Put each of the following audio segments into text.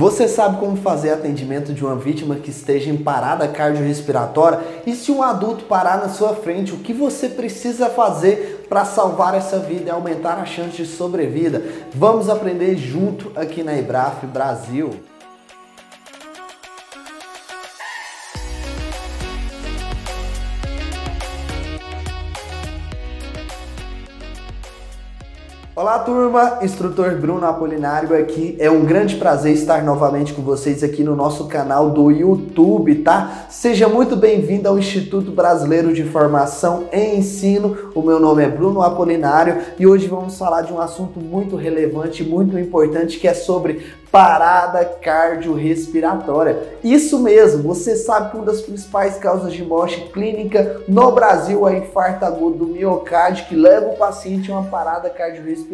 Você sabe como fazer atendimento de uma vítima que esteja em parada cardiorrespiratória? E se um adulto parar na sua frente, o que você precisa fazer para salvar essa vida e aumentar a chance de sobrevida? Vamos aprender junto aqui na Ibraf Brasil. Olá turma, instrutor Bruno Apolinário aqui. É um grande prazer estar novamente com vocês aqui no nosso canal do YouTube, tá? Seja muito bem-vindo ao Instituto Brasileiro de Formação e Ensino. O meu nome é Bruno Apolinário e hoje vamos falar de um assunto muito relevante, muito importante, que é sobre parada cardiorrespiratória. Isso mesmo, você sabe que uma das principais causas de morte clínica no Brasil é infarto agudo do miocárdio, que leva o paciente a uma parada cardiorrespiratória.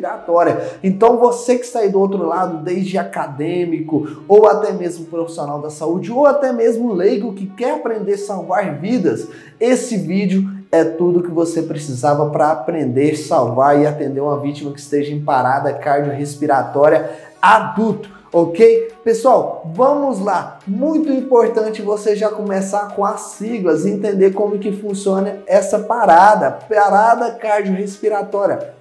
Então você que aí do outro lado, desde acadêmico, ou até mesmo profissional da saúde, ou até mesmo leigo que quer aprender a salvar vidas, esse vídeo é tudo que você precisava para aprender, salvar e atender uma vítima que esteja em parada cardiorrespiratória adulto ok? Pessoal, vamos lá. Muito importante você já começar com as siglas, entender como que funciona essa parada, parada cardiorrespiratória,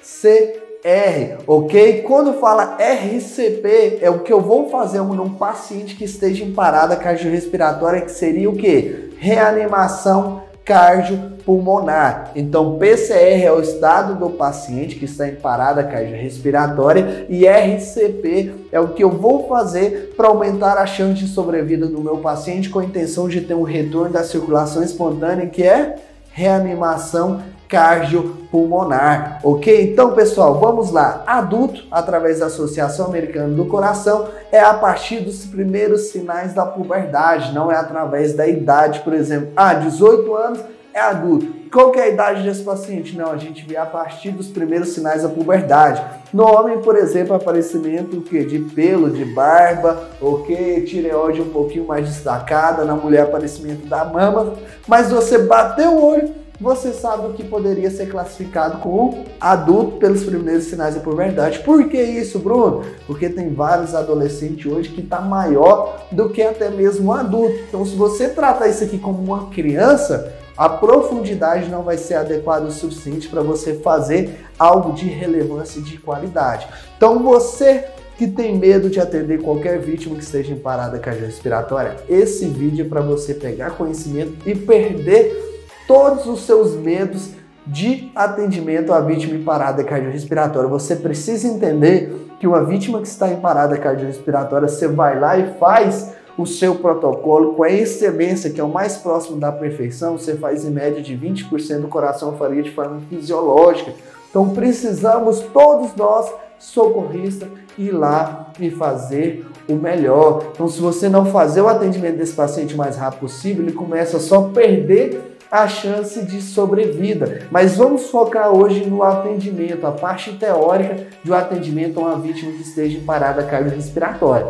PCR, ok? Quando fala RCP, é o que eu vou fazer num paciente que esteja em parada cardiorrespiratória, que seria o que? Reanimação cardiopulmonar. Então, PCR é o estado do paciente que está em parada cardiorrespiratória e RCP é o que eu vou fazer para aumentar a chance de sobrevida do meu paciente com a intenção de ter um retorno da circulação espontânea, que é reanimação cardiopulmonar, ok? Então, pessoal, vamos lá. Adulto, através da Associação Americana do Coração, é a partir dos primeiros sinais da puberdade, não é através da idade, por exemplo. Ah, 18 anos é adulto. Qual que é a idade desse paciente? Não, a gente vê a partir dos primeiros sinais da puberdade. No homem, por exemplo, aparecimento que de pelo, de barba, ok, tireoide um pouquinho mais destacada, na mulher aparecimento da mama, mas você bateu o olho, você sabe o que poderia ser classificado como adulto pelos primeiros sinais da puberdade. Por que isso, Bruno? Porque tem vários adolescentes hoje que está maior do que até mesmo um adulto. Então, se você trata isso aqui como uma criança, a profundidade não vai ser adequada o suficiente para você fazer algo de relevância e de qualidade. Então, você que tem medo de atender qualquer vítima que esteja em parada cardiorrespiratória, esse vídeo é para você pegar conhecimento e perder todos os seus medos de atendimento à vítima em parada cardiorrespiratória. Você precisa entender que uma vítima que está em parada cardiorrespiratória, você vai lá e faz o seu protocolo com a excelência, que é o mais próximo da perfeição, você faz em média de 20% do coração faria de forma fisiológica. Então precisamos todos nós, socorristas, ir lá e fazer o melhor. Então se você não fazer o atendimento desse paciente o mais rápido possível, ele começa só a perder a chance de sobrevida. Mas vamos focar hoje no atendimento, a parte teórica um atendimento a uma vítima que esteja em parada cardiorrespiratória.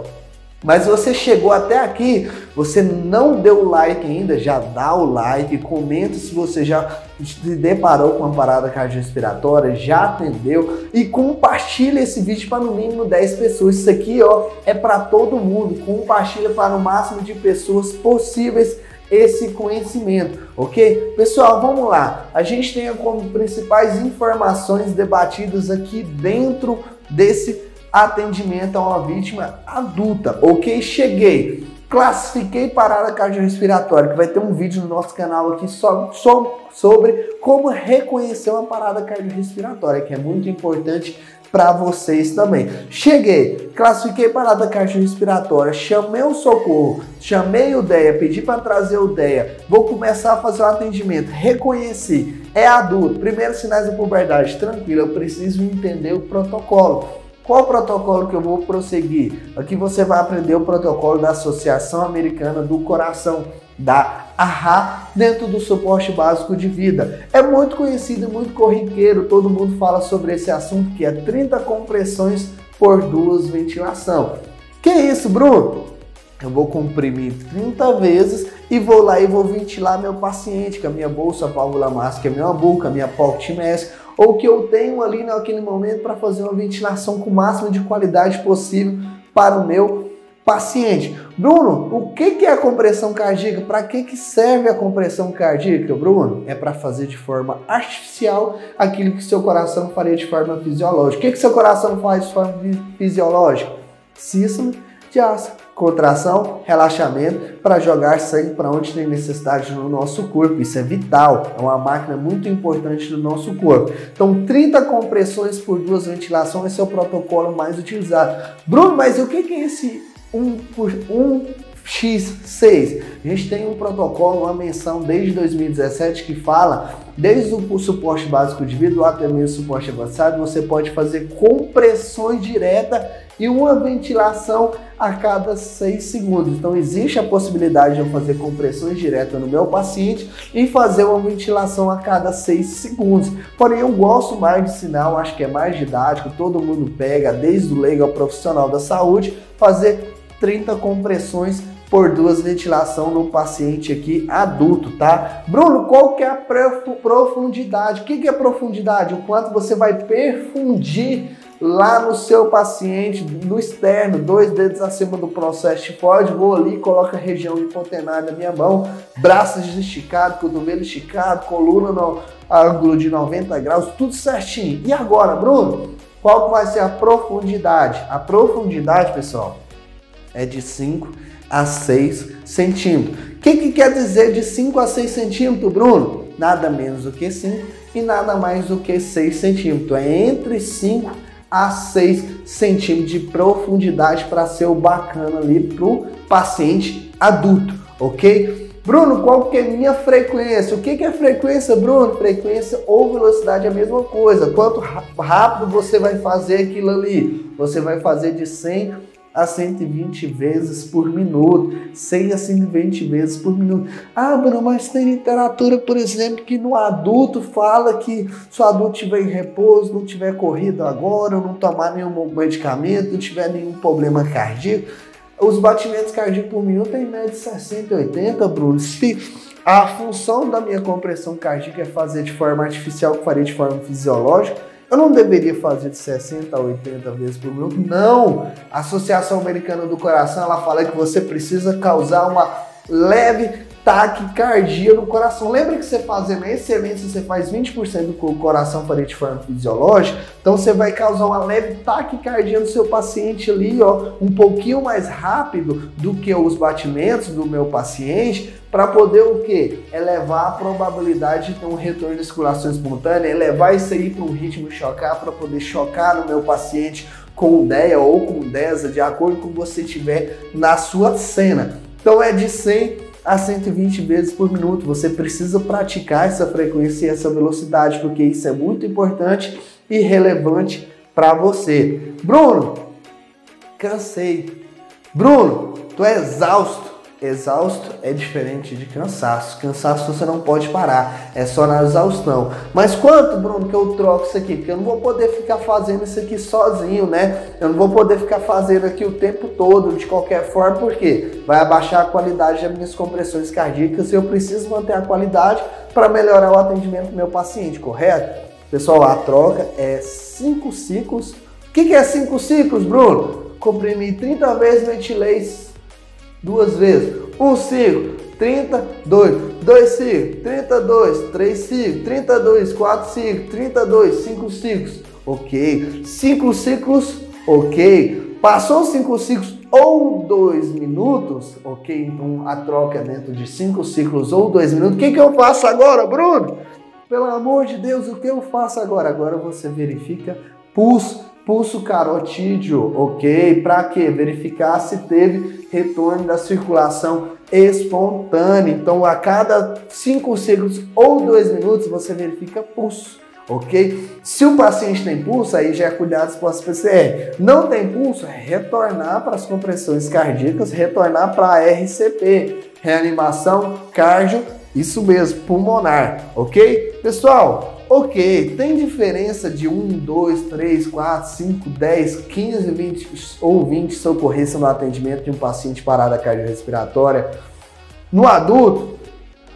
Mas você chegou até aqui, você não deu o like ainda, já dá o like, comenta se você já se deparou com uma parada cardiorrespiratória, já atendeu e compartilha esse vídeo para no mínimo 10 pessoas. Isso aqui, ó, é para todo mundo. Compartilha para o máximo de pessoas possíveis esse conhecimento, ok? Pessoal, vamos lá. A gente tem como principais informações debatidas aqui dentro desse atendimento a uma vítima adulta, ok? Cheguei, classifiquei parada cardiorrespiratória, que vai ter um vídeo no nosso canal aqui só, só sobre como reconhecer uma parada cardiorrespiratória, que é muito importante para vocês também. Cheguei, classifiquei parada cardiorrespiratória, chamei o socorro, chamei o DEA, pedi para trazer o DEA, vou começar a fazer o atendimento, reconheci, é adulto, primeiros sinais da puberdade, tranquilo, eu preciso entender o protocolo. Qual protocolo que eu vou prosseguir? Aqui você vai aprender o protocolo da Associação Americana do Coração, da AHA, dentro do suporte básico de vida. É muito conhecido e muito corriqueiro, todo mundo fala sobre esse assunto, que é 30 compressões por duas ventilação. Que isso, Bruno? Eu vou comprimir 30 vezes e vou lá e vou ventilar meu paciente com a minha bolsa válvula mágica, a minha boca, a minha POCT mask, ou que eu tenho ali naquele momento para fazer uma ventilação com o máximo de qualidade possível para o meu paciente. Bruno, o que é a compressão cardíaca? Para que, serve a compressão cardíaca, Bruno? É para fazer de forma artificial aquilo que seu coração faria de forma fisiológica. O que, que seu coração faz de forma fisiológica? Sístole de aço, contração, relaxamento para jogar sangue para onde tem necessidade no nosso corpo. Isso é vital, é uma máquina muito importante do nosso corpo. Então, 30 compressões por duas ventilações, esse é o protocolo mais utilizado. Bruno, mas o que é esse 1 por 1 X6. A gente tem um protocolo, uma menção desde 2017 que fala, desde o suporte básico de vidro até mesmo suporte avançado, você pode fazer compressões direta e uma ventilação a cada 6 segundos. Então existe a possibilidade de eu fazer compressões diretas no meu paciente e fazer uma ventilação a cada 6 segundos. Porém, eu gosto mais de sinal, acho que é mais didático, todo mundo pega, desde o leigo ao profissional da saúde, fazer 30 compressões por duas ventilação no paciente aqui adulto, tá? Bruno, qual que é a profundidade? O que é profundidade? O quanto você vai perfundir lá no seu paciente, no externo, dois dedos acima do processo tifoide, vou ali, coloco a região hipotenária na minha mão, braços esticados, cotovelo esticado, coluna no ângulo de 90 graus, tudo certinho. E agora, Bruno, qual que vai ser a profundidade? A profundidade, pessoal, é de 5 a 6 centímetros. O que, que quer dizer de 5 a 6 centímetros, Bruno? Nada menos do que 5 e nada mais do que 6 centímetros. É entre 5 a 6 centímetros de profundidade para ser o bacana ali para o paciente adulto, ok? Bruno, qual que é minha frequência? O que, que é frequência, Bruno? Frequência ou velocidade é a mesma coisa. Quanto rápido você vai fazer aquilo ali? Você vai fazer de 100 a 120 vezes por minuto, 100 a 120 vezes por minuto. Ah, Bruno, mas tem literatura, por exemplo, que no adulto fala que se o adulto tiver em repouso, não tiver corrido agora, não tomar nenhum medicamento, não tiver nenhum problema cardíaco, os batimentos cardíacos por minuto em média de 60 e 80, Bruno. Se a função da minha compressão cardíaca é fazer de forma artificial, que faria de forma fisiológica, eu não deveria fazer de 60 a 80 vezes por minuto. Não! A Associação Americana do Coração ela fala que você precisa causar uma leve taquicardia no coração. Lembra que você fazendo a excelência, você faz 20% do coração faria de forma fisiológica? Então você vai causar uma leve taquicardia no seu paciente ali, ó, um pouquinho mais rápido do que os batimentos do meu paciente, para poder o que? Elevar a probabilidade de ter um retorno de circulação espontânea, elevar isso aí para um ritmo chocar, para poder chocar no meu paciente com DEA ou com DESA, de acordo com você tiver na sua cena. Então é de 100 a 120 vezes por minuto. Você precisa praticar essa frequência e essa velocidade, porque isso é muito importante e relevante para você. Bruno, cansei. Bruno, tô exausto. Exausto é diferente de cansaço. Cansaço você não pode parar, é só na exaustão. Mas quanto, Bruno, que eu troco isso aqui? Porque eu não vou poder ficar fazendo isso aqui sozinho, né? Eu não vou poder ficar fazendo aqui o tempo todo, de qualquer forma, porque vai abaixar a qualidade das minhas compressões cardíacas e eu preciso manter a qualidade para melhorar o atendimento do meu paciente, correto? Pessoal, a troca é 5 ciclos. O que, que é 5 ciclos, Bruno? Comprimi 30 vezes, ventilei duas vezes. Um ciclo, 32, dois ciclos, 32, três ciclos, 32, quatro ciclos, 32, cinco ciclos, ok. Cinco ciclos, ok. Passou cinco ciclos ou dois minutos, ok? Então a troca é dentro de cinco ciclos ou dois minutos. O que, que eu faço agora, Bruno? Pelo amor de Deus, o que eu faço agora? Agora você verifica pulso pulso carotídeo, ok? Para quê? Verificar se teve retorno da circulação espontânea. Então, a cada 5 segundos ou 2 minutos, você verifica pulso, ok? Se o paciente tem pulso, aí já é cuidado pós-PCR. Não tem pulso, é retornar para as compressões cardíacas, retornar para a RCP, reanimação cardio, isso mesmo, pulmonar, ok? Pessoal, Ok, tem diferença de 1, 2, 3, 4, 5, 10, 15, 20 ou 20 socorristas no atendimento de um paciente parada cardiorrespiratória. No adulto,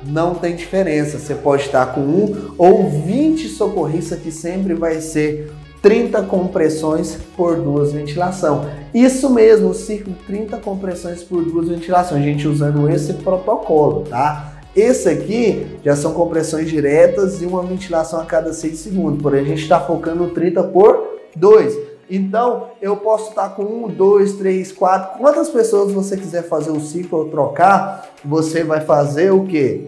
não tem diferença. Você pode estar com um ou 20 socorristas que sempre vai ser 30 compressões por duas ventilação. Isso mesmo, o ciclo 30 compressões por duas ventilação, a gente usando esse protocolo, tá? Esse aqui já são compressões diretas e uma ventilação a cada 6 segundos, porém a gente está focando 30 por 2. Então eu posso estar com 1, 2, 3, 4, quantas pessoas você quiser fazer o ciclo ou trocar, você vai fazer o que?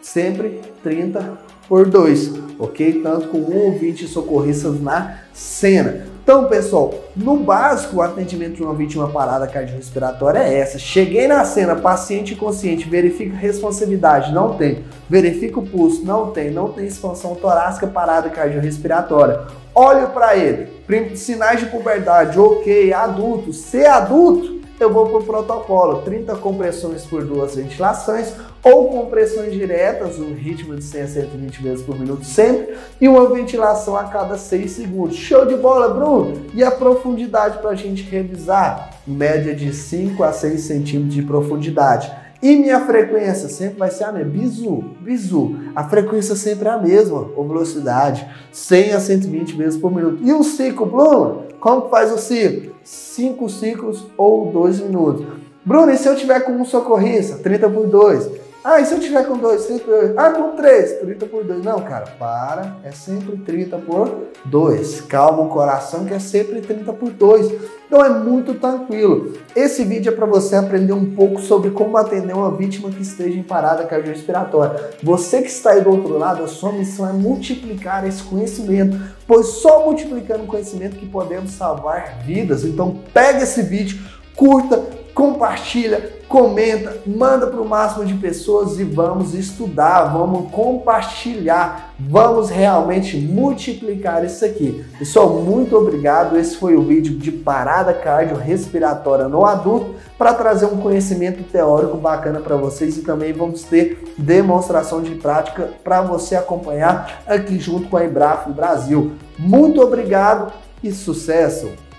Sempre 30 por 2, ok? Tanto com 1 ou 20 socorristas na cena. Então, pessoal, no básico, o atendimento de uma vítima parada cardiorrespiratória é essa. Cheguei na cena, paciente inconsciente, verifica responsabilidade, não tem. Verifica o pulso, não tem. Não tem expansão torácica, parada cardiorrespiratória. Olho para ele. Sinais de puberdade, ok. Adulto. Se adulto, eu vou para o protocolo 30 compressões por duas ventilações ou compressões diretas, um ritmo de 100 a 120 vezes por minuto sempre, e uma ventilação a cada 6 segundos. Show de bola, Bruno! E a profundidade para a gente revisar? Média de 5 a 6 centímetros de profundidade. E minha frequência sempre vai ser a mesma. Bizu, bizu. A frequência sempre é a mesma, ou velocidade. 100 a 120 vezes por minuto. E o ciclo, Bruno? Como faz o ciclo? 5 ciclos ou 2 minutos. Bruno, e se eu tiver com um socorrista? 30 por 2. Ah, e se eu tiver com 2, 30 por 2? Ah, com 3, 30 por 2. Não, cara, para. É sempre 30 por 2. Calma o coração que é sempre 30 por 2. Então é muito tranquilo. Esse vídeo é para você aprender um pouco sobre como atender uma vítima que esteja em parada cardiorrespiratória. Você que está aí do outro lado, a sua missão é multiplicar esse conhecimento, pois só multiplicando o conhecimento que podemos salvar vidas. Então pega esse vídeo, curta, compartilha, comenta, manda para o máximo de pessoas e vamos estudar, vamos compartilhar, vamos realmente multiplicar isso aqui. Pessoal, muito obrigado. Esse foi o vídeo de parada cardiorrespiratória no adulto para trazer um conhecimento teórico bacana para vocês e também vamos ter demonstração de prática para você acompanhar aqui junto com a Embraf Brasil. Muito obrigado e sucesso!